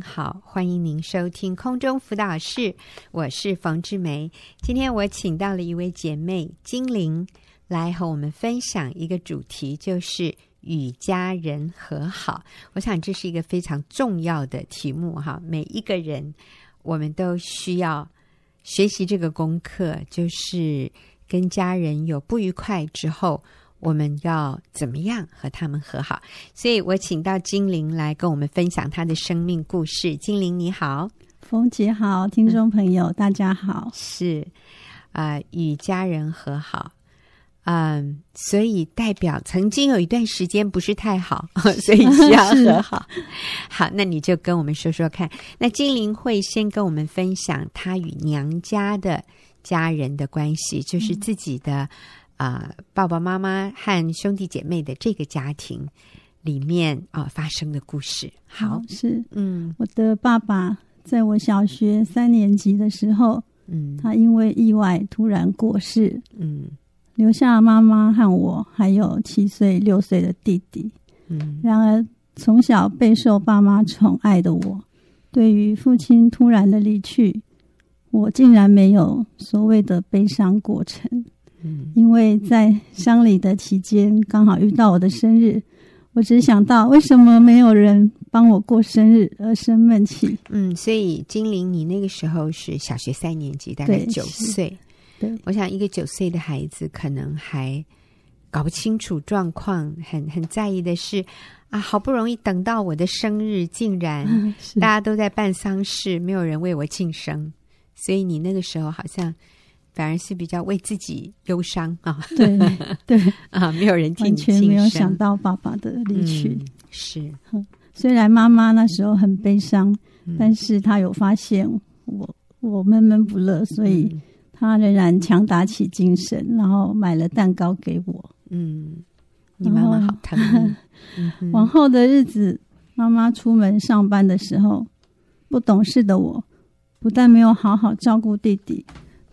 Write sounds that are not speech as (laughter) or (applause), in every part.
好，欢迎您收听空中辅导室，我是冯志梅。今天我请到了一位姐妹金玲来和我们分享一个主题，就是与家人和好。我想这是一个非常重要的题目哈，每一个人我们都需要学习这个功课，就是跟家人有不愉快之后。我们要怎么样和他们和好？所以我请到金玲来跟我们分享她的生命故事。金玲你好，冯姐好，听众朋友、嗯、大家好。是啊、呃，与家人和好，嗯，所以代表曾经有一段时间不是太好，(laughs) 所以需要和好。好，那你就跟我们说说看。那金玲会先跟我们分享她与娘家的家人的关系，就是自己的。嗯啊、呃，爸爸妈妈和兄弟姐妹的这个家庭里面啊、呃、发生的故事。好，是。嗯，我的爸爸在我小学三年级的时候，嗯，他因为意外突然过世，嗯，留下妈妈和我，还有七岁、六岁的弟弟。嗯，然而从小备受爸妈宠爱的我，对于父亲突然的离去，我竟然没有所谓的悲伤过程。嗯，因为在乡里的期间刚好遇到我的生日，我只想到为什么没有人帮我过生日而生闷气。嗯，所以金玲，你那个时候是小学三年级，大概九岁。对，我想一个九岁的孩子可能还搞不清楚状况，很很在意的是啊，好不容易等到我的生日，竟然 (laughs) 大家都在办丧事，没有人为我庆生，所以你那个时候好像。反而是比较为自己忧伤啊，对 (laughs) 对啊，没有人替你，完全没有想到爸爸的离去。嗯、是，虽然妈妈那时候很悲伤，嗯、但是她有发现我我闷闷不乐，所以她仍然强打起精神，然后买了蛋糕给我。嗯，你妈妈好疼。(laughs) 往后的日子，妈妈出门上班的时候，不懂事的我，不但没有好好照顾弟弟。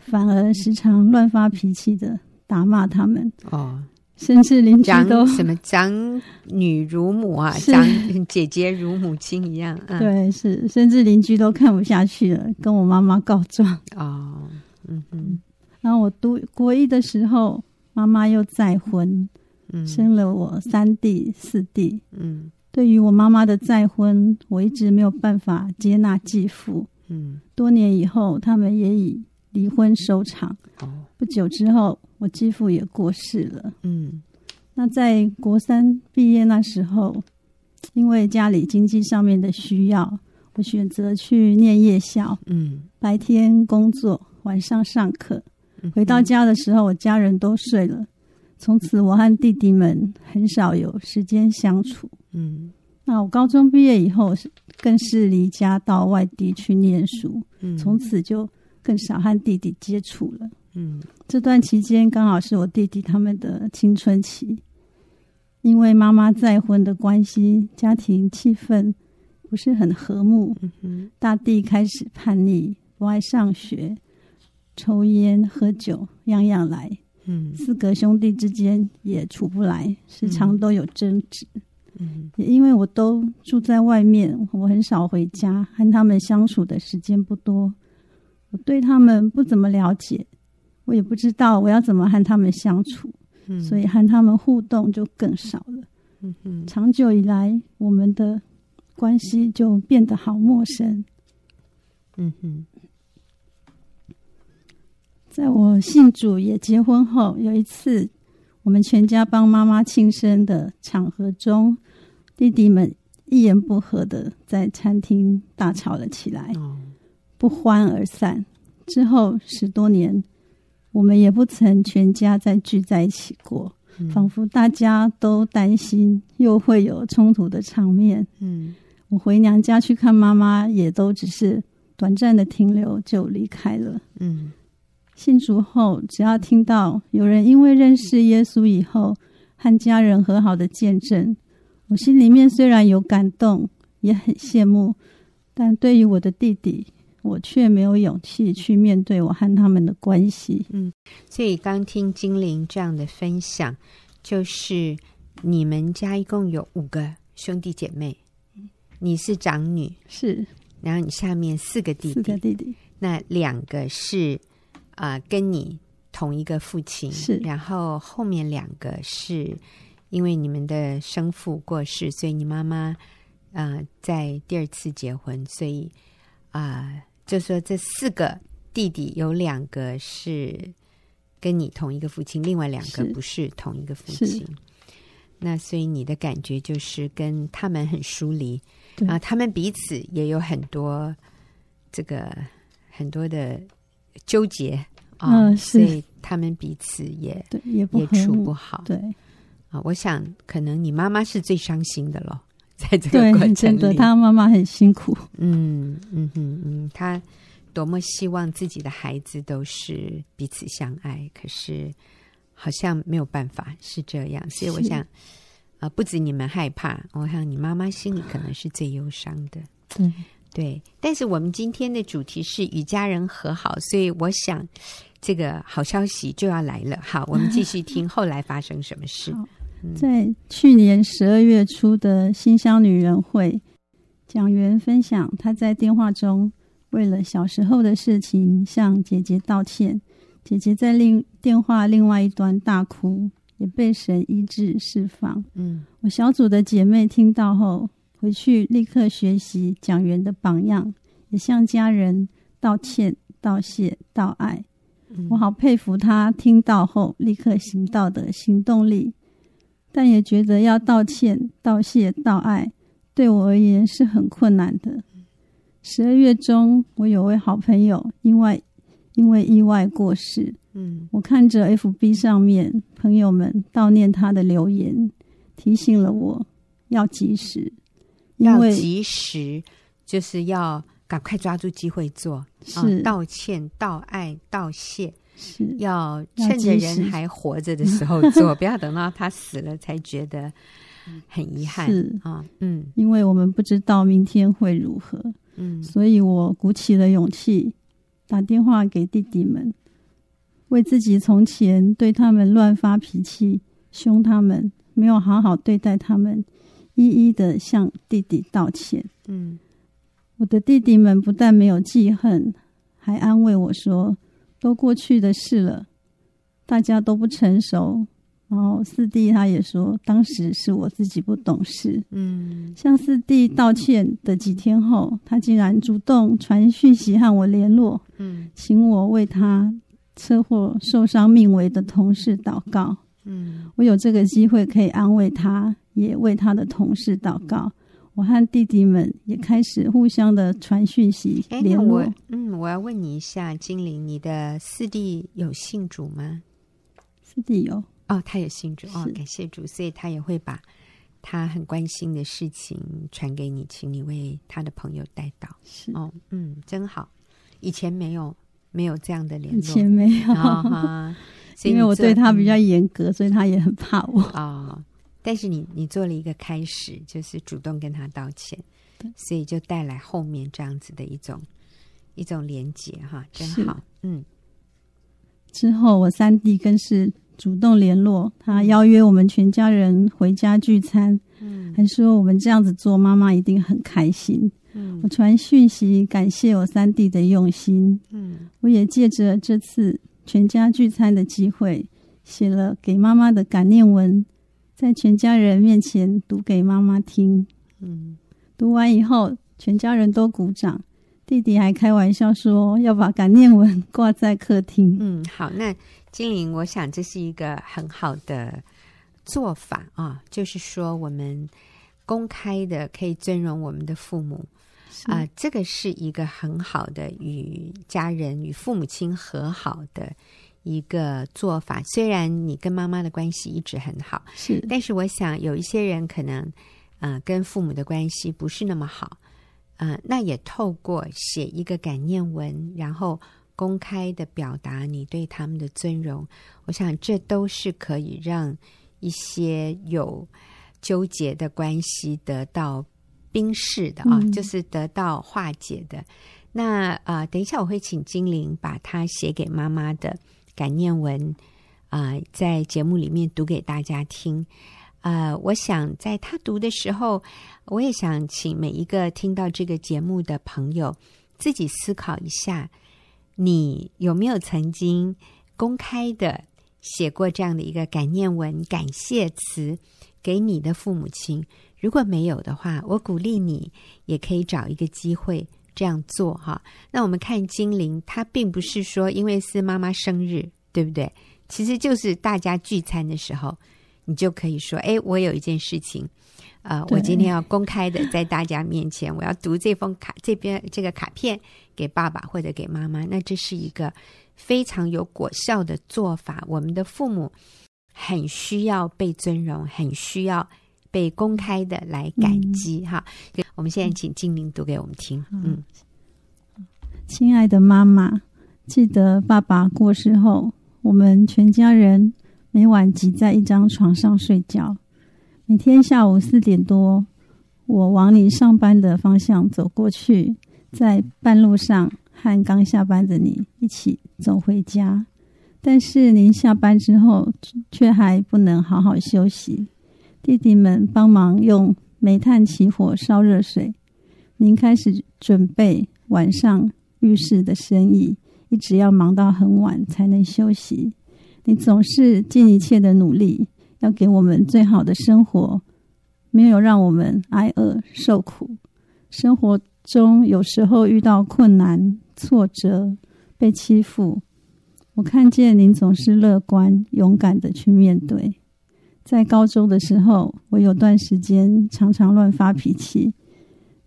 反而时常乱发脾气的打骂他们哦，甚至邻居都什么长女如母啊，(laughs) 长姐姐如母亲一样。嗯、对，是，甚至邻居都看不下去了，跟我妈妈告状。哦，嗯嗯。然后我读国一的时候，妈妈又再婚，嗯、生了我三弟四弟。嗯，对于我妈妈的再婚，我一直没有办法接纳继父。嗯，多年以后，他们也以。离婚收场。不久之后，我继父也过世了。嗯，那在国三毕业那时候，因为家里经济上面的需要，我选择去念夜校。嗯，白天工作，晚上上课。回到家的时候，我家人都睡了。从此，我和弟弟们很少有时间相处。嗯，那我高中毕业以后，更是离家到外地去念书。嗯，从此就。更少和弟弟接触了。嗯，这段期间刚好是我弟弟他们的青春期，因为妈妈再婚的关系，家庭气氛不是很和睦。嗯哼，大弟开始叛逆，不爱上学，抽烟喝酒，样样来。嗯，四个兄弟之间也处不来，时常都有争执。嗯，也因为我都住在外面，我很少回家，和他们相处的时间不多。我对他们不怎么了解，我也不知道我要怎么和他们相处，嗯、所以和他们互动就更少了。嗯哼，长久以来，我们的关系就变得好陌生。嗯哼，在我信主也结婚后，有一次我们全家帮妈妈庆生的场合中，弟弟们一言不合的在餐厅大吵了起来。哦不欢而散之后十多年，我们也不曾全家再聚在一起过，嗯、仿佛大家都担心又会有冲突的场面。嗯，我回娘家去看妈妈，也都只是短暂的停留就离开了。嗯，信主后，只要听到有人因为认识耶稣以后和家人和好的见证，我心里面虽然有感动，也很羡慕，但对于我的弟弟。我却没有勇气去面对我和他们的关系。嗯，所以刚听金玲这样的分享，就是你们家一共有五个兄弟姐妹，你是长女，是，然后你下面四个弟弟，四个弟弟，那两个是啊、呃，跟你同一个父亲，是，然后后面两个是因为你们的生父过世，所以你妈妈啊、呃，在第二次结婚，所以啊、呃，就说这四个弟弟有两个是跟你同一个父亲，另外两个不是同一个父亲。那所以你的感觉就是跟他们很疏离，啊，他们彼此也有很多这个很多的纠结啊，嗯，所以他们彼此也对也也处不好。对。啊，我想可能你妈妈是最伤心的了，(laughs) 在这个过程里，真的，他妈妈很辛苦。嗯嗯嗯嗯，他多么希望自己的孩子都是彼此相爱，可是。好像没有办法是这样，所以我想，呃，不止你们害怕，我想你妈妈心里可能是最忧伤的。对对，但是我们今天的主题是与家人和好，所以我想这个好消息就要来了。好，我们继续听后来发生什么事。嗯、在去年十二月初的新乡女人会，蒋元分享她在电话中为了小时候的事情向姐姐道歉。姐姐在另电话另外一端大哭，也被神医治释放。嗯，我小组的姐妹听到后，回去立刻学习蒋元的榜样，也向家人道歉、道谢、道爱。嗯，我好佩服她听到后立刻行道的行动力，但也觉得要道歉、道谢、道爱，对我而言是很困难的。十二月中，我有位好朋友因为。因为意外过世，嗯，我看着 FB 上面朋友们悼念他的留言，提醒了我要及时，要及时，就是要赶快抓住机会做，是、哦、道歉、道爱、道谢，是要趁着人还活着的时候做，不要等到他死了才觉得 (laughs) 很遗憾是啊。嗯，因为我们不知道明天会如何，嗯，所以我鼓起了勇气。打电话给弟弟们，为自己从前对他们乱发脾气、凶他们、没有好好对待他们，一一的向弟弟道歉。嗯，我的弟弟们不但没有记恨，还安慰我说：“都过去的事了，大家都不成熟。”然后四弟他也说，当时是我自己不懂事。嗯，向四弟道歉的几天后，他竟然主动传讯息和我联络。嗯，请我为他车祸受伤命危的同事祷告。嗯，我有这个机会可以安慰他，也为他的同事祷告。我和弟弟们也开始互相的传讯息联络。我嗯，我要问你一下，金玲，你的四弟有信主吗？四弟有。哦，他也信主哦，感谢主，所以他也会把他很关心的事情传给你，请你为他的朋友带到。是哦，嗯，真好。以前没有没有这样的联络，以前没有，哦、(laughs) 因为我对他比较严格，嗯、所以他也很怕我啊、哦。但是你你做了一个开始，就是主动跟他道歉，所以就带来后面这样子的一种一种连接哈，真好。嗯，之后我三弟更是。主动联络他，邀约我们全家人回家聚餐，嗯，还说我们这样子做，妈妈一定很开心。嗯，我传讯息感谢我三弟的用心，嗯，我也借着这次全家聚餐的机会，写了给妈妈的感念文，在全家人面前读给妈妈听。嗯，读完以后，全家人都鼓掌，弟弟还开玩笑说要把感念文挂在客厅。嗯，好，那。金玲，我想这是一个很好的做法啊，就是说我们公开的可以尊荣我们的父母啊，呃，这个是一个很好的与家人与父母亲和好的一个做法。虽然你跟妈妈的关系一直很好，是，但是我想有一些人可能啊，呃，跟父母的关系不是那么好，呃，那也透过写一个感念文，然后。公开的表达你对他们的尊荣，我想这都是可以让一些有纠结的关系得到冰释的啊，嗯、就是得到化解的。那啊、呃，等一下我会请精灵把它写给妈妈的感念文啊、在节目里面读给大家听呃，我想在他读的时候，我也想请每一个听到这个节目的朋友自己思考一下，你有没有曾经公开的写过这样的一个感念文、感谢词给你的父母亲？如果没有的话，我鼓励你也可以找一个机会这样做哈。那我们看精灵，它并不是说因为是妈妈生日，对不对？其实就是大家聚餐的时候。你就可以说：“哎，我有一件事情，呃，我今天要公开的在大家面前，我要读这封卡，这边这个卡片给爸爸或者给妈妈。那这是一个非常有果效的做法。我们的父母很需要被尊荣，很需要被公开的来感激。嗯、哈，我们现在请精灵读给我们听。嗯，亲爱的妈妈，记得爸爸过世后，我们全家人。”每晚挤在一张床上睡觉。每天下午四点多，我往你上班的方向走过去，在半路上和刚下班的你一起走回家。但是您下班之后却还不能好好休息。弟弟们帮忙用煤炭起火烧热水，您开始准备晚上浴室的生意，一直要忙到很晚才能休息。你总是尽一切的努力，要给我们最好的生活，没有让我们挨饿受苦。生活中有时候遇到困难、挫折、被欺负，我看见您总是乐观、勇敢的去面对。在高中的时候，我有段时间常常乱发脾气，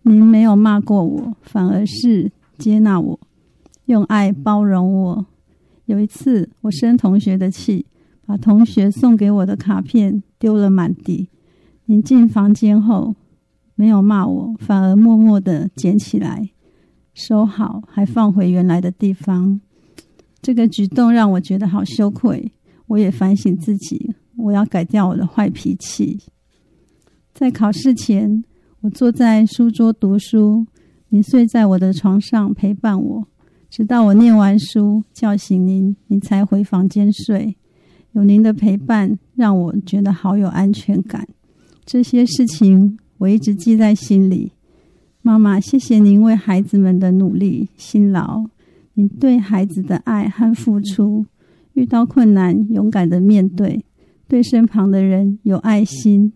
您没有骂过我，反而是接纳我，用爱包容我。有一次，我生同学的气，把同学送给我的卡片丢了满地。您进房间后，没有骂我，反而默默的捡起来，收好，还放回原来的地方。这个举动让我觉得好羞愧。我也反省自己，我要改掉我的坏脾气。在考试前，我坐在书桌读书，您睡在我的床上陪伴我。直到我念完书，叫醒您，您才回房间睡。有您的陪伴，让我觉得好有安全感。这些事情我一直记在心里。妈妈，谢谢您为孩子们的努力辛劳，您对孩子的爱和付出。遇到困难，勇敢的面对，对身旁的人有爱心。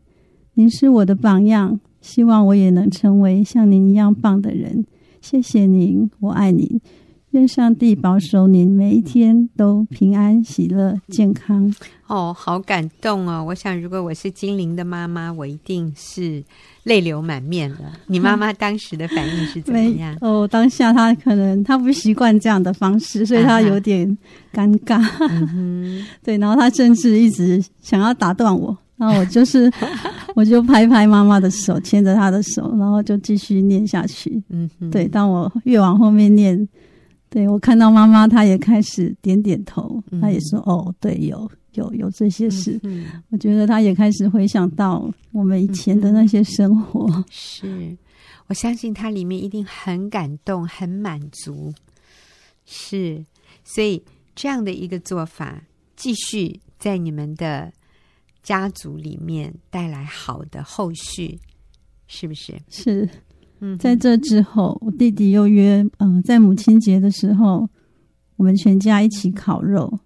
您是我的榜样，希望我也能成为像您一样棒的人。谢谢您，我爱您。愿上帝保守您每一天都平安、喜乐、健康。哦，好感动哦！我想，如果我是精灵的妈妈，我一定是泪流满面了。(laughs) 你妈妈当时的反应是怎么样？哦，当下她可能她不习惯这样的方式，所以她有点尴尬。嗯、(laughs) 对，然后她甚至一直想要打断我，然后我就是，(laughs) 我就拍拍妈妈的手，牵着她的手，然后就继续念下去。嗯哼，对，当我越往后面念。对，我看到妈妈，她也开始点点头，她也说：“哦，对，有有有这些事。嗯”我觉得他也开始回想到我们以前的那些生活。嗯、(laughs) 是，我相信他里面一定很感动、很满足。是，所以这样的一个做法，继续在你们的家族里面带来好的后续，是不是？是。在这之后，我弟弟又约，嗯、呃，在母亲节的时候，我们全家一起烤肉。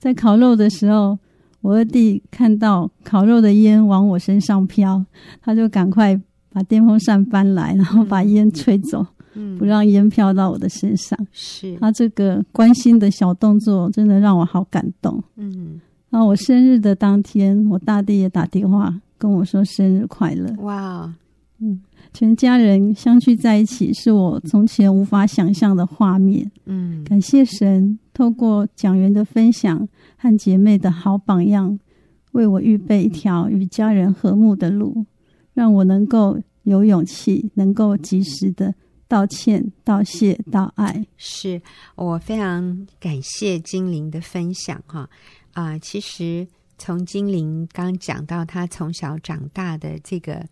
在烤肉的时候，我二弟看到烤肉的烟往我身上飘，他就赶快把电风扇搬来，然后把烟吹走，嗯、不让烟飘到我的身上。是他这个关心的小动作，真的让我好感动。嗯，然后我生日的当天，我大弟也打电话跟我说生日快乐。哇，嗯。全家人相聚在一起，是我从前无法想象的画面。嗯，感谢神，透过讲员的分享和姐妹的好榜样，为我预备一条与家人和睦的路，让我能够有勇气，能够及时的道歉、道谢、道爱。是我非常感谢精灵的分享哈啊、呃！其实从精灵刚讲到他从小长大的这个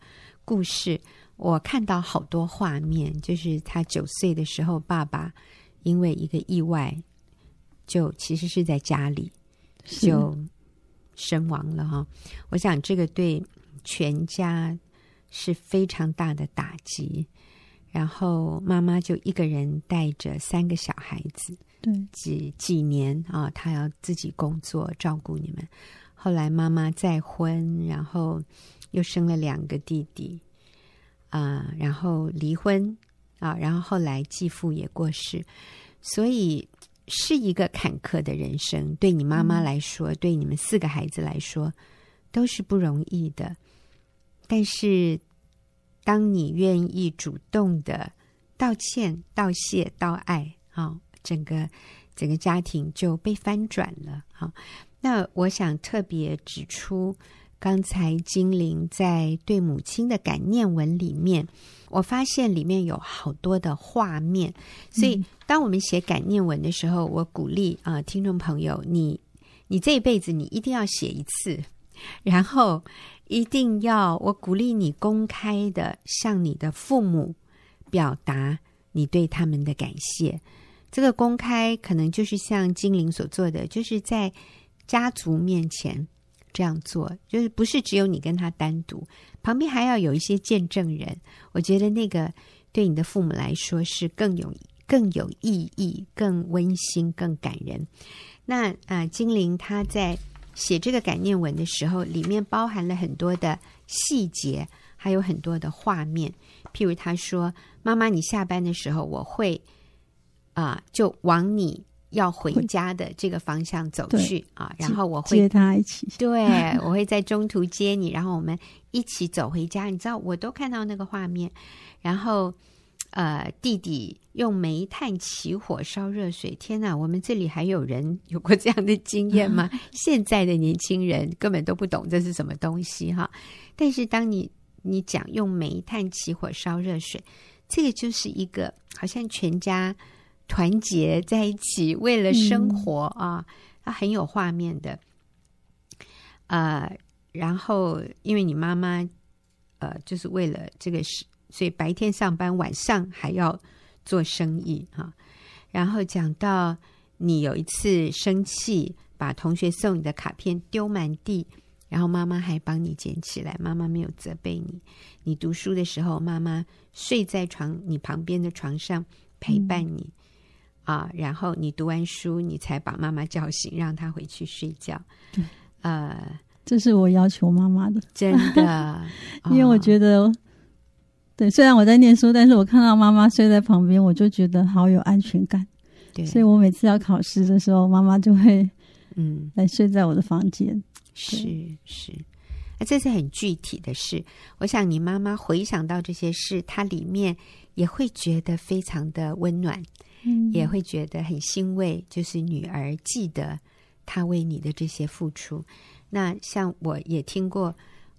故事。我看到好多画面，就是他九岁的时候，爸爸因为一个意外，就其实是在家里就身亡了哈。我想这个对全家是非常大的打击。然后妈妈就一个人带着三个小孩子，对，几几年啊，她要自己工作照顾你们。后来妈妈再婚，然后又生了两个弟弟，啊、呃，然后离婚啊，然后后来继父也过世，所以是一个坎坷的人生。对你妈妈来说，嗯、对你们四个孩子来说，都是不容易的。但是。当你愿意主动的道歉、道谢、道爱，好，整个整个家庭就被翻转了。好，那我想特别指出，刚才精灵在对母亲的感念文里面，我发现里面有好多的画面。所以，当我们写感念文的时候，我鼓励啊，听众朋友，你你这一辈子你一定要写一次，然后。一定要，我鼓励你公开的向你的父母表达你对他们的感谢。这个公开可能就是像精灵所做的，就是在家族面前这样做，就是不是只有你跟他单独，旁边还要有一些见证人。我觉得那个对你的父母来说是更有更有意义、更温馨、更感人。那啊、呃，金玲她在。写这个感念文的时候，里面包含了很多的细节，还有很多的画面。譬如他说：“妈妈，你下班的时候，我会啊、就往你要回家的这个方向走去啊，然后我会接他一起，(laughs) 对，我会在中途接你，然后我们一起走回家。你知道，我都看到那个画面，然后。”呃，弟弟用煤炭起火烧热水，天哪！我们这里还有人有过这样的经验吗？(laughs) 现在的年轻人根本都不懂这是什么东西哈。但是当你你讲用煤炭起火烧热水，这个就是一个好像全家团结在一起为了生活啊，它很有画面的。呃，然后因为你妈妈呃，就是为了这个事。所以白天上班，晚上还要做生意哈。然后讲到你有一次生气，把同学送你的卡片丢满地，然后妈妈还帮你捡起来，妈妈没有责备你。你读书的时候，妈妈睡在床你旁边的床上陪伴你、嗯、啊。然后你读完书，你才把妈妈叫醒，让她回去睡觉。对呃，这是我要求妈妈的，真的，(laughs) 因为我觉得。对，虽然我在念书，但是我看到妈妈睡在旁边，我就觉得好有安全感。对，所以我每次要考试的时候，妈妈就会嗯来睡在我的房间。嗯、是是，那这是很具体的事。我想你妈妈回想到这些事，她里面也会觉得非常的温暖，也会觉得很欣慰，就是女儿记得她为你的这些付出。那像我也听过。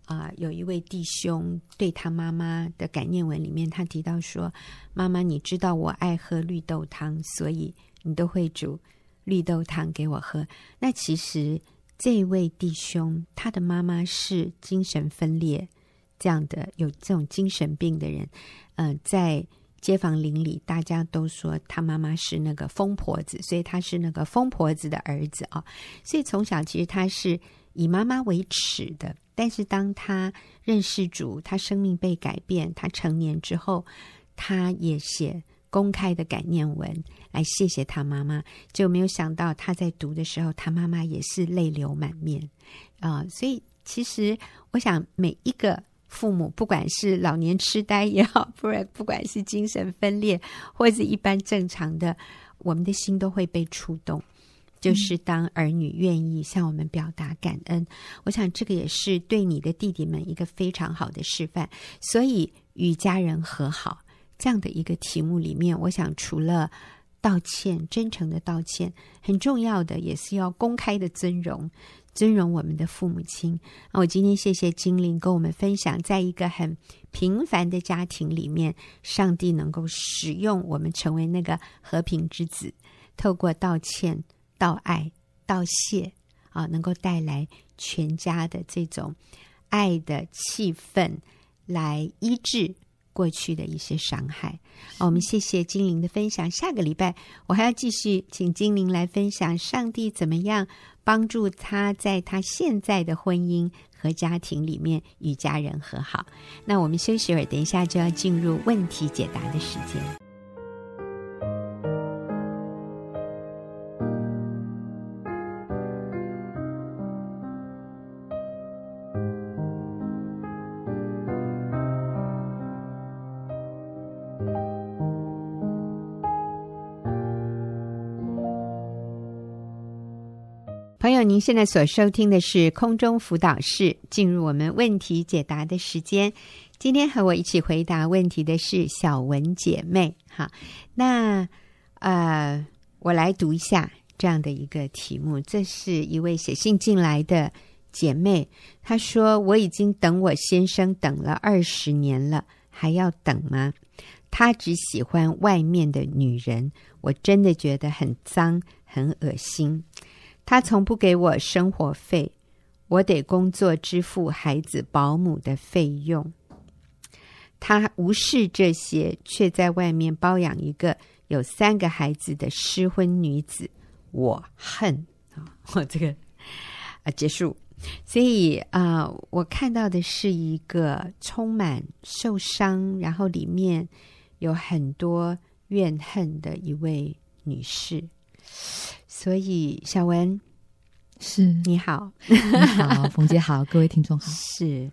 啊、有一位弟兄对他妈妈的感念文里面，他提到说：“妈妈，你知道我爱喝绿豆汤，所以你都会煮绿豆汤给我喝。”那其实这位弟兄他的妈妈是精神分裂这样的，有这种精神病的人。嗯、在街坊邻里，大家都说他妈妈是那个疯婆子，所以他是那个疯婆子的儿子啊、哦。所以从小其实他是以妈妈为耻的。但是当他认识主，他生命被改变，他成年之后，他也写公开的感念文来谢谢他妈妈。就没有想到他在读的时候，他妈妈也是泪流满面啊、所以其实我想，每一个父母，不管是老年痴呆也好，不然不管是精神分裂，或者是一般正常的，我们的心都会被触动。就是当儿女愿意向我们表达感恩，我想这个也是对你的弟弟们一个非常好的示范。所以与家人和好这样的一个题目里面，我想除了道歉、真诚的道歉，很重要的也是要公开的尊荣，尊荣我们的父母亲。我今天谢谢精灵跟我们分享，在一个很平凡的家庭里面，上帝能够使用我们成为那个和平之子，透过道歉。道爱、道谢啊，能够带来全家的这种爱的气氛，来医治过去的一些伤害。啊，我们谢谢精灵的分享。下个礼拜我还要继续请精灵来分享上帝怎么样帮助他在他现在的婚姻和家庭里面与家人和好。那我们休息会儿，等一下就要进入问题解答的时间。您现在所收听的是空中辅导室，进入我们问题解答的时间。今天和我一起回答问题的是小文姐妹。哈，那呃，我来读一下这样的一个题目。这是一位写信进来的姐妹，她说：“我已经等我先生等了二十年了，还要等吗？他只喜欢外面的女人，我真的觉得很脏，很恶心。”他从不给我生活费，我得工作支付孩子保姆的费用。他无视这些，却在外面包养一个有三个孩子的失婚女子。我恨啊！(laughs) 我这个啊结束。所以啊，我看到的是一个充满受伤，然后里面有很多怨恨的一位女士。所以，小文是你好，你好，冯姐好，各位听众好。(laughs) 是，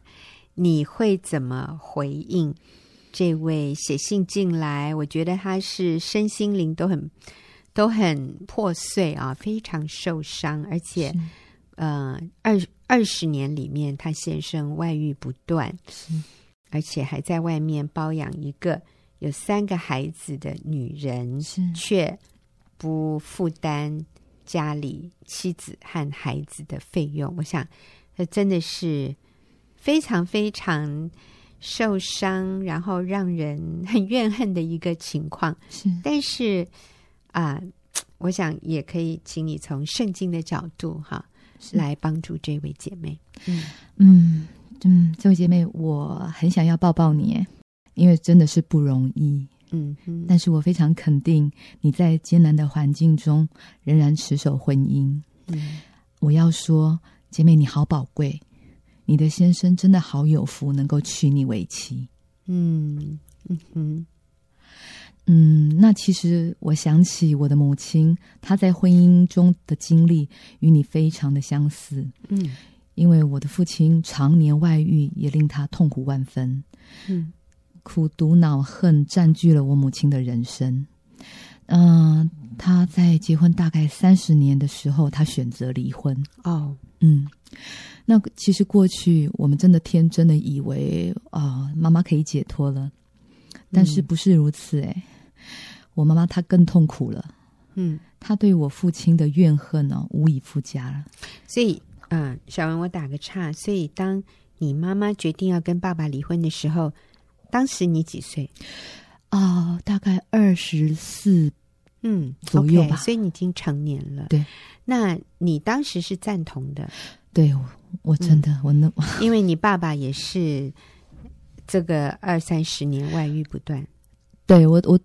你会怎么回应这位写信进来？我觉得他是身心灵都很都很破碎啊，非常受伤，而且呃，二二十年里面，他先生外遇不断，而且还在外面包养一个有三个孩子的女人，却不负担。家里妻子和孩子的费用，我想，这真的是非常非常受伤，然后让人很怨恨的一个情况。是，但是啊、呃，我想也可以请你从圣经的角度哈，来帮助这位姐妹。嗯嗯嗯，这位姐妹，我很想要抱抱你，因为真的是不容易。嗯，但是我非常肯定你在艰难的环境中仍然持守婚姻。嗯，我要说，姐妹你好宝贵，你的先生真的好有福，能够娶你为妻。嗯嗯嗯嗯，那其实我想起我的母亲，她在婚姻中的经历与你非常的相似。嗯，因为我的父亲常年外遇，也令他痛苦万分。嗯。苦毒恼恨占据了我母亲的人生。嗯、呃，她在结婚大概三十年的时候，她选择离婚。哦，嗯，那其实过去我们真的天真的以为啊、呃，妈妈可以解脱了，但是不是如此？哎，我妈妈她更痛苦了。嗯，她对我父亲的怨恨呢，无以复加了。所以，嗯、呃，小文，我打个岔。所以，当你妈妈决定要跟爸爸离婚的时候，当时你几岁？啊、呃，大概二十四，嗯，左右吧。Okay, 所以你已经成年了。对，那你当时是赞同的？对，我，我真的，嗯、我那，(laughs) 因为你爸爸也是这个二三十年外遇不断。对我，我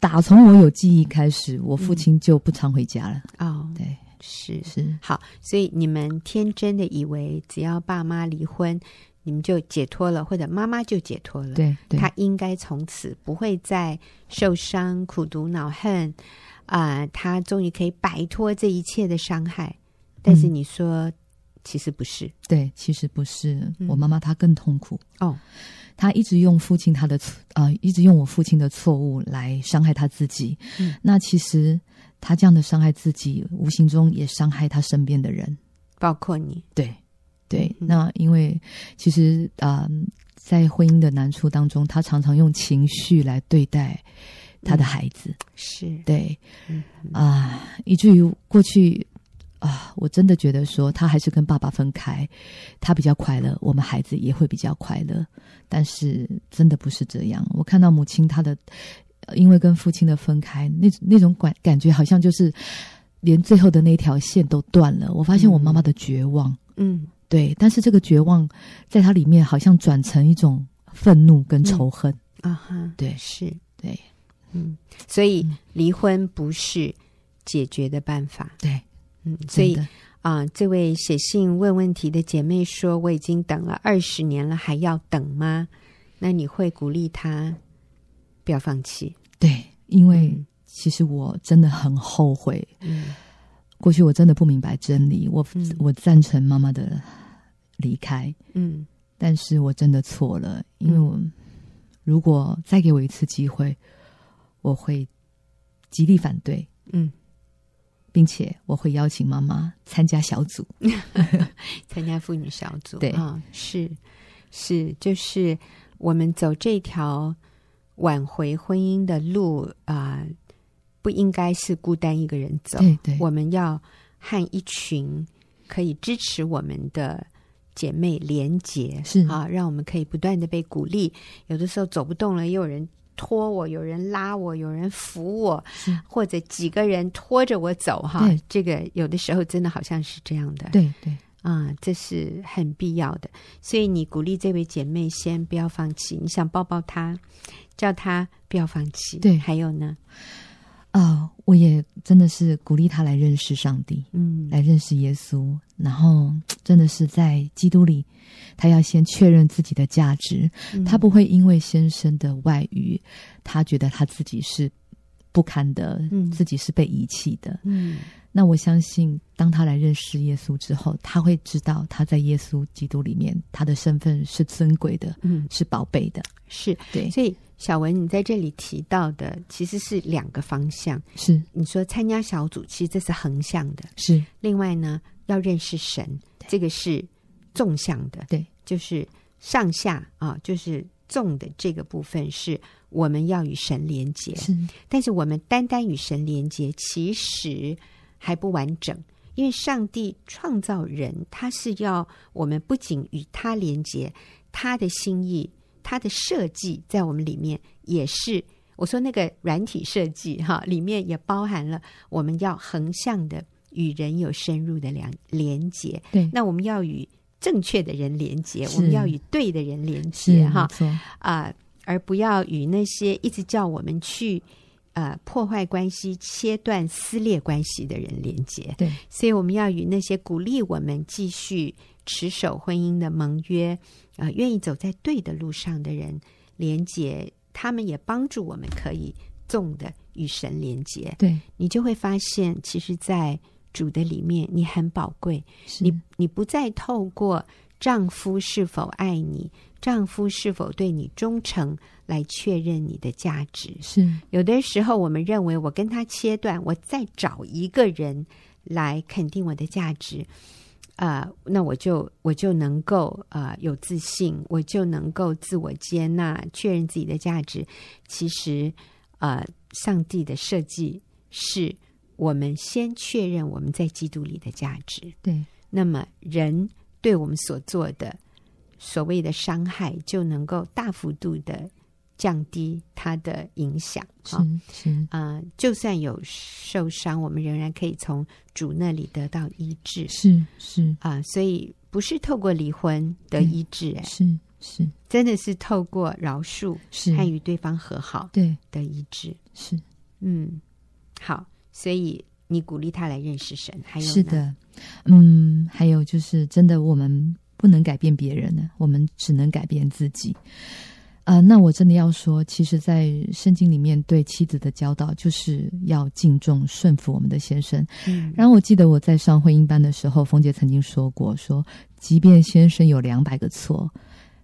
打从我有记忆开始，我父亲就不常回家了。哦、嗯，对，是是好，所以你们天真的以为只要爸妈离婚。你们就解脱了，或者妈妈就解脱了。对，对，他应该从此不会再受伤、苦毒、恼恨啊、呃！他终于可以摆脱这一切的伤害。但是你说，嗯、其实不是。对，其实不是。我妈妈她更痛苦。哦、嗯，她一直用父亲他的错啊、呃，一直用我父亲的错误来伤害她自己。嗯，那其实他这样的伤害自己，无形中也伤害他身边的人，包括你。对。对，那因为其实啊、呃，在婚姻的难处当中，他常常用情绪来对待他的孩子，嗯、是对啊、呃，以至于过去啊、呃，我真的觉得说他还是跟爸爸分开，他比较快乐，我们孩子也会比较快乐。但是真的不是这样，我看到母亲她的，因为跟父亲的分开，那那种感感觉好像就是连最后的那条线都断了。我发现我妈妈的绝望，嗯。嗯对，但是这个绝望，在他里面好像转成一种愤怒跟仇恨、嗯、啊哈，对，是，对，嗯，所以离婚不是解决的办法，对，嗯，所以啊，这位写信问问题的姐妹说：“我已经等了二十年了，还要等吗？”那你会鼓励她不要放弃？对，因为其实我真的很后悔。嗯，过去我真的不明白真理，我、嗯、我赞成妈妈的离开。嗯，但是我真的错了，因为我、嗯、如果再给我一次机会，我会极力反对。嗯。并且我会邀请妈妈参加小组，(laughs) 参加妇女小组。对啊、哦，是是，就是我们走这条挽回婚姻的路啊、呃，不应该是孤单一个人走。对对，我们要和一群可以支持我们的姐妹连结，是啊，让我们可以不断的被鼓励。有的时候走不动了，也有人。拖我，有人拉我，有人扶我，或者几个人拖着我走，哈，这个有的时候真的好像是这样的，对对，啊、嗯，这是很必要的。所以你鼓励这位姐妹先不要放弃，你想抱抱她，叫她不要放弃。对，还有呢？啊、呃，我也真的是鼓励他来认识上帝，嗯，来认识耶稣，然后真的是在基督里。他要先确认自己的价值，嗯，他不会因为先生的外遇，他觉得他自己是不堪的，嗯，自己是被遗弃的。嗯，那我相信，当他来认识耶稣之后，他会知道他在耶稣基督里面，他的身份是尊贵的，嗯，是宝贝的，是。对。所以，小文，你在这里提到的其实是两个方向，是。你说参加小组，其实这是横向的，是。另外呢，要认识神，这个是。纵向的，对，就是上下啊，就是纵的这个部分是我们要与神连接，是。但是我们单单与神连接，其实还不完整，因为上帝创造人，他是要我们不仅与他连接，他的心意、他的设计在我们里面也是。我说那个软体设计哈，里面也包含了我们要横向的与人有深入的连连接。对，那我们要与正确的人连接，我们要与对的人连接哈啊、呃，而不要与那些一直叫我们去呃破坏关系、切断撕裂关系的人连接。对，所以我们要与那些鼓励我们继续持守婚姻的盟约啊、呃，愿意走在对的路上的人连接，他们也帮助我们可以纵的与神连接。对，你就会发现，其实，在主的里面，你很宝贵。你你不再透过丈夫是否爱你，丈夫是否对你忠诚来确认你的价值。是有的时候，我们认为我跟他切断，我再找一个人来肯定我的价值，啊、呃，那我就我就能够啊、呃、有自信，我就能够自我接纳，确认自己的价值。其实，呃，上帝的设计是。我们先确认我们在基督里的价值，对，那么人对我们所做的所谓的伤害，就能够大幅度的降低它的影响。是是啊、呃，就算有受伤，我们仍然可以从主那里得到医治。是是啊、呃，所以不是透过离婚得医治，哎，是是，真的是透过饶恕，是和与对方和好，对的医治。是，嗯，好。所以你鼓励他来认识神，还有是的，嗯，还有就是真的，我们不能改变别人呢，我们只能改变自己。啊、呃，那我真的要说，其实，在圣经里面对妻子的教导，就是要敬重、顺服我们的先生。嗯，然后我记得我在上婚姻班的时候，凤姐曾经说过，说即便先生有两百个错。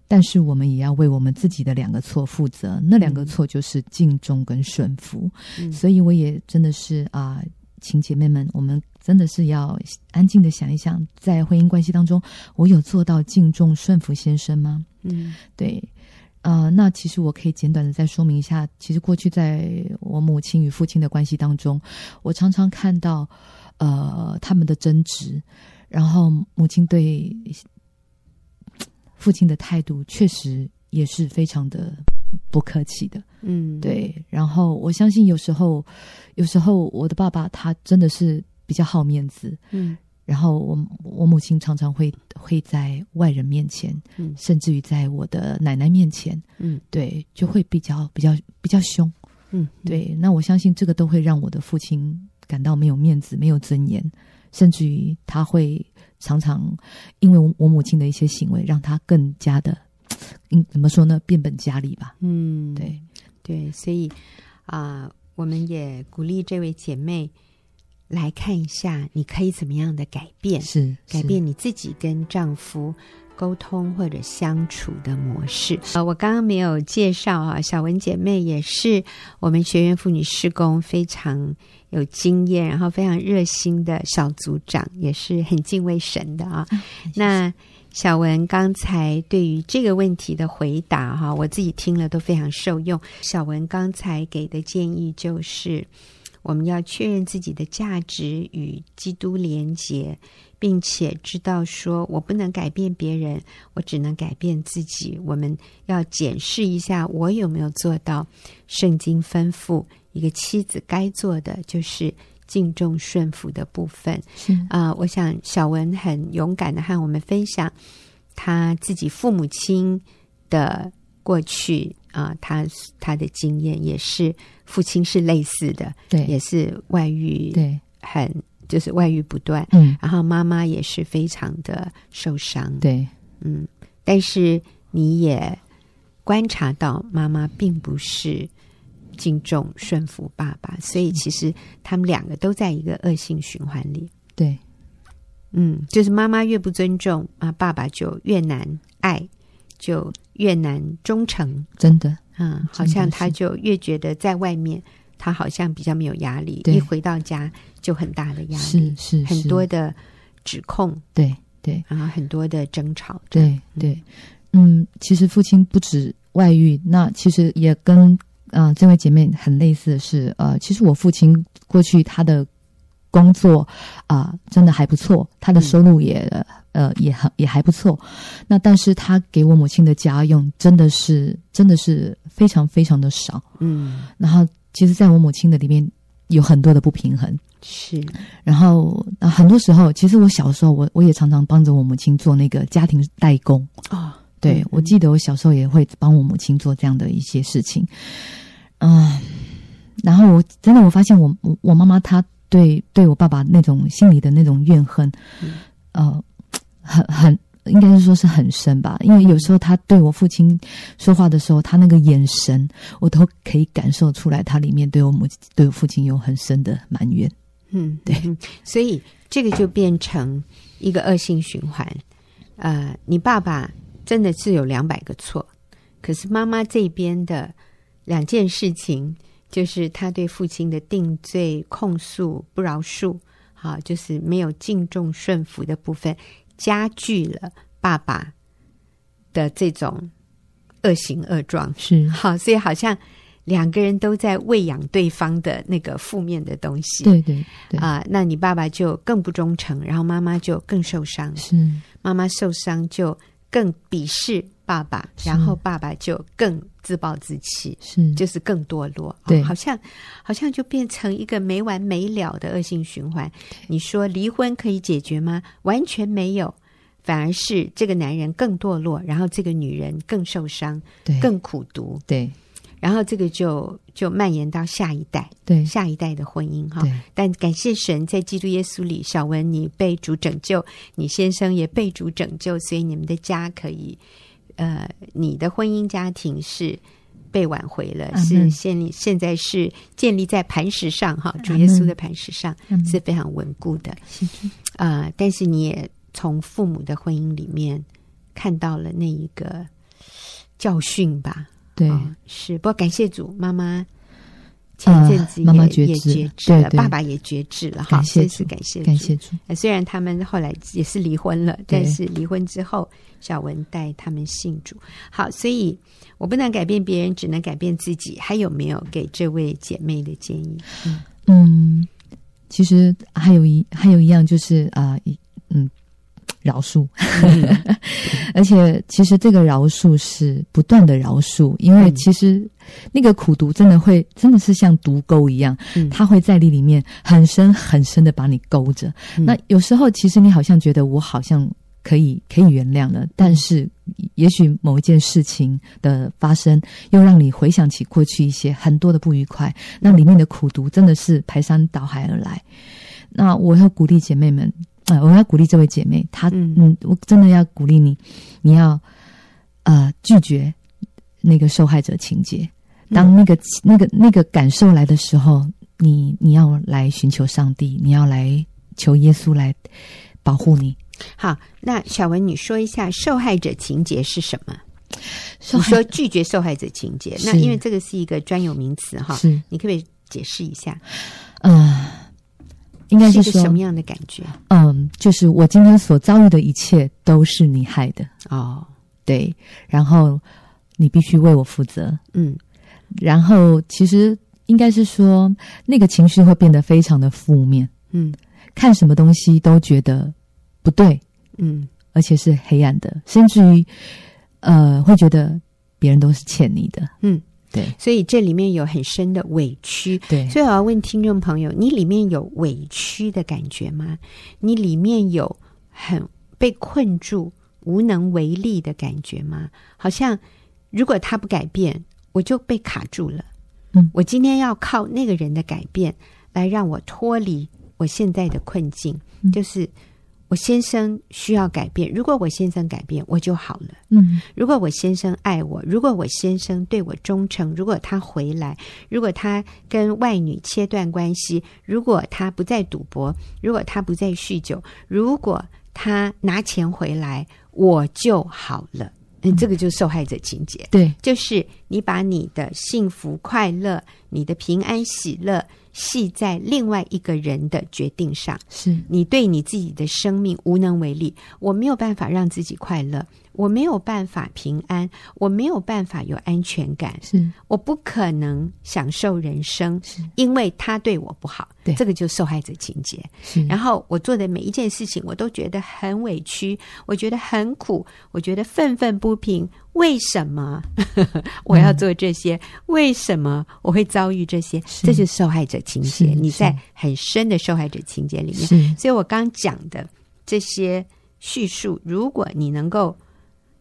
但是我们也要为我们自己的两个错负责，那两个错就是敬重跟顺服。嗯、所以我也真的是啊、呃，请姐妹们，我们真的是要安静的想一想，在婚姻关系当中，我有做到敬重顺服先生吗？嗯，对。啊、呃，那其实我可以简短的再说明一下，其实过去在我母亲与父亲的关系当中，我常常看到呃他们的争执，然后母亲对。父亲的态度确实也是非常的不客气的，嗯，对。然后我相信有时候，有时候我的爸爸他真的是比较好面子，嗯。然后我我母亲常常会会在外人面前，嗯，甚至于在我的奶奶面前，嗯，对，就会比较比较比较凶，嗯，对。那我相信这个都会让我的父亲感到没有面子、没有尊严。甚至于他会常常因为我母亲的一些行为，让他更加的，嗯，怎么说呢？变本加厉吧。嗯，对对，所以啊、呃，我们也鼓励这位姐妹来看一下，你可以怎么样的改变，是，是改变你自己跟丈夫。沟通或者相处的模式啊，我刚刚没有介绍啊，小文姐妹也是我们学院妇女施工非常有经验，然后非常热心的小组长，也是很敬畏神的啊。那小文刚才对于这个问题的回答哈，我自己听了都非常受用。小文刚才给的建议就是，我们要确认自己的价值与基督连结。并且知道说，我不能改变别人，我只能改变自己。我们要检视一下，我有没有做到圣经吩咐一个妻子该做的，就是敬重顺服的部分。啊、呃，我想小文很勇敢的和我们分享他自己父母亲的过去啊、呃，他他的经验也是父亲是类似的，对，也是外遇，对，很。就是外遇不断，嗯，然后妈妈也是非常的受伤，对，嗯，但是你也观察到妈妈并不是敬重顺服爸爸，所以其实他们两个都在一个恶性循环里，对，嗯，就是妈妈越不尊重啊，爸爸就越难爱，就越难忠诚，真的，嗯，好像他就越觉得在外面。他好像比较没有压力，一回到家就很大的压力，是是，是。很多的指控，对对，然后很多的争吵，对对，嗯，其实父亲不止外遇，那其实也跟嗯、呃、这位姐妹很类似的是，呃，其实我父亲过去他的工作啊、呃、真的还不错，他的收入也、嗯、呃也很也还不错，那但是他给我母亲的家用真的是真的是非常非常的少，嗯，然后。其实，在我母亲的里面有很多的不平衡，是。然后，很多时候，其实我小时候，我我也常常帮着我母亲做那个家庭代工啊、哦。对、嗯，我记得我小时候也会帮我母亲做这样的一些事情。嗯，然后我真的我发现我，我我妈妈她对对我爸爸那种心里的那种怨恨，嗯、呃，很很。应该是说是很深吧，因为有时候他对我父亲说话的时候，他那个眼神，我都可以感受出来，他里面对我母亲、对我父亲有很深的埋怨。嗯，对，所以这个就变成一个恶性循环。呃，你爸爸真的是有两百个错，可是妈妈这边的两件事情，就是他对父亲的定罪、控诉、不饶恕，好，就是没有敬重顺服的部分。加剧了爸爸的这种恶行恶状，是。好，所以好像两个人都在喂养对方的那个负面的东西。对对对。啊，那你爸爸就更不忠诚，然后妈妈就更受伤。是。妈妈受伤就更鄙视爸爸，然后爸爸就更自暴自弃，是就是更堕落。对，好像好像就变成一个没完没了的恶性循环。你说离婚可以解决吗？完全没有，反而是这个男人更堕落，然后这个女人更受伤，对，更苦读。对，然后这个就就蔓延到下一代，对，下一代的婚姻哈。但感谢神，在基督耶稣里，小文你被主拯救，你先生也被主拯救，所以你们的家可以。呃，你的婚姻家庭是被挽回了，嗯、是现立现在是建立在磐石上哈，主耶稣的磐石上、嗯、是非常稳固的。啊、呃，但是你也从父母的婚姻里面看到了那一个教训吧？对，哦、是。不过感谢主，妈妈。前阵子也、也觉知了，对对，爸爸也觉知了，哈，真是感谢感谢主。虽然他们后来也是离婚了，但是离婚之后，小文带他们信主。好，所以我不能改变别人，只能改变自己。还有没有给这位姐妹的建议？嗯，嗯其实还有一还有一样就是啊，嗯。饶恕，(laughs) 而且其实这个饶恕是不断的饶恕，因为其实那个苦毒真的会真的是像毒钩一样，它会在你里面很深很深的把你勾着。那有时候其实你好像觉得我好像可以可以原谅了，但是也许某一件事情的发生又让你回想起过去一些很多的不愉快，那里面的苦毒真的是排山倒海而来。那我要鼓励姐妹们，啊、呃，我要鼓励这位姐妹，她，嗯，嗯，我真的要鼓励你，你要，呃，拒绝那个受害者情节。当那个、嗯、那个那个感受来的时候，你你要来寻求上帝，你要来求耶稣来保护你。好，那小文，你说一下受害者情节是什么？你说拒绝受害者情节，那因为这个是一个专有名词哈，是你可不可以解释一下？嗯、呃，应该是，是什么样的感觉？嗯，就是我今天所遭遇的一切都是你害的。哦，对，然后你必须为我负责，嗯，然后其实应该是说那个情绪会变得非常的负面，嗯，看什么东西都觉得不对，嗯，而且是黑暗的，甚至于。呃，会觉得别人都是欠你的，嗯，对，所以这里面有很深的委屈，对，所以我要问听众朋友，你里面有委屈的感觉吗？你里面有很被困住、无能为力的感觉吗？好像如果他不改变，我就被卡住了，嗯，我今天要靠那个人的改变来让我脱离我现在的困境，嗯，就是。我先生需要改变，如果我先生改变，我就好了。嗯，如果我先生爱我，如果我先生对我忠诚，如果他回来，如果他跟外女切断关系，如果他不再赌博，如果他不再酗酒，如果他拿钱回来，我就好了。嗯，这个就是受害者情节。对，就是你把你的幸福快乐、你的平安喜乐。系在另外一个人的决定上，是你对你自己的生命无能为力。我没有办法让自己快乐，我没有办法平安，我没有办法有安全感，是我不可能享受人生，是因为他对我不好。对，这个就是受害者情节。是，然后我做的每一件事情，我都觉得很委屈，我觉得很苦，我觉得愤愤不平。为什么 (laughs) 我要做这些？嗯、为什么我会遭遇这些？这就是受害者情节。你在很深的受害者情节里面，所以我刚讲的这些叙述，如果你能够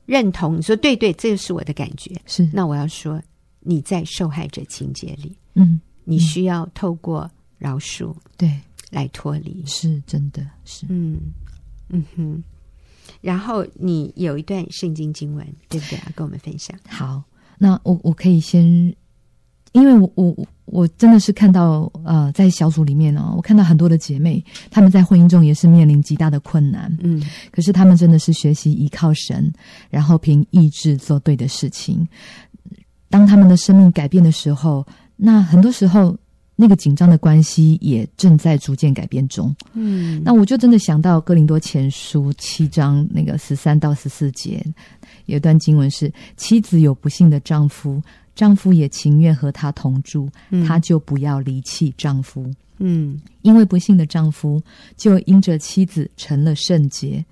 认同，你说对对，这就是我的感觉。是，那我要说你在受害者情节里，嗯，你需要透过饶恕，对，来脱离。是真的是，嗯嗯哼。然后你有一段圣经经文，对不对啊？跟我们分享。好，那我我可以先，因为我我我真的是看到呃，在小组里面哦，我看到很多的姐妹，她们在婚姻中也是面临极大的困难，嗯，可是她们真的是学习依靠神，然后凭意志做对的事情。当他们的生命改变的时候，那很多时候。那个紧张的关系也正在逐渐改变中。嗯，那我就真的想到《哥林多前书》七章那个十三到十四节，有一段经文是：妻子有不幸的丈夫，丈夫也情愿和她同住，她就不要离弃丈夫。嗯，因为不幸的丈夫就因着妻子成了圣洁，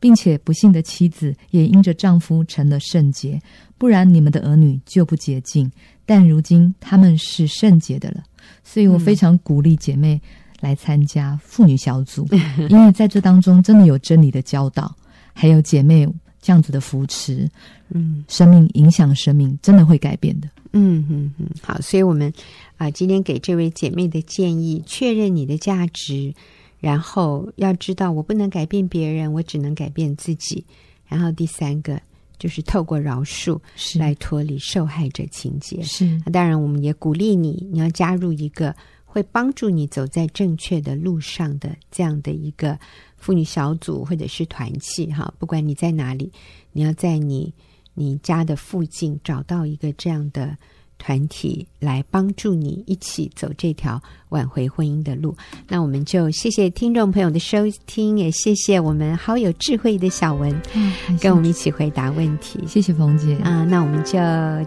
并且不幸的妻子也因着丈夫成了圣洁，不然你们的儿女就不洁净，但如今他们是圣洁的了。所以我非常鼓励姐妹来参加妇女小组，嗯、(laughs) 因为在这当中真的有真理的教导，还有姐妹这样子的扶持，嗯，生命影响生命，真的会改变的。嗯嗯嗯，好，所以我们啊，今天给这位姐妹的建议：确认你的价值，然后要知道我不能改变别人，我只能改变自己。然后第三个。就是透过饶恕来脱离受害者情节。是，那当然，我们也鼓励你，你要加入一个会帮助你走在正确的路上的这样的一个妇女小组或者是团契。哈，不管你在哪里，你要在你你家的附近找到一个这样的。团体来帮助你一起走这条挽回婚姻的路。那我们就谢谢听众朋友的收听，也谢谢我们好有智慧的小文，嗯，跟我们一起回答问题。谢谢冯姐啊，那我们就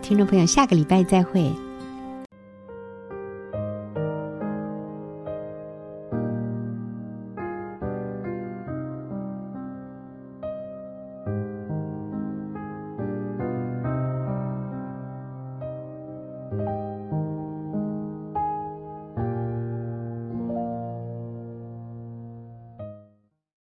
听众朋友下个礼拜再会。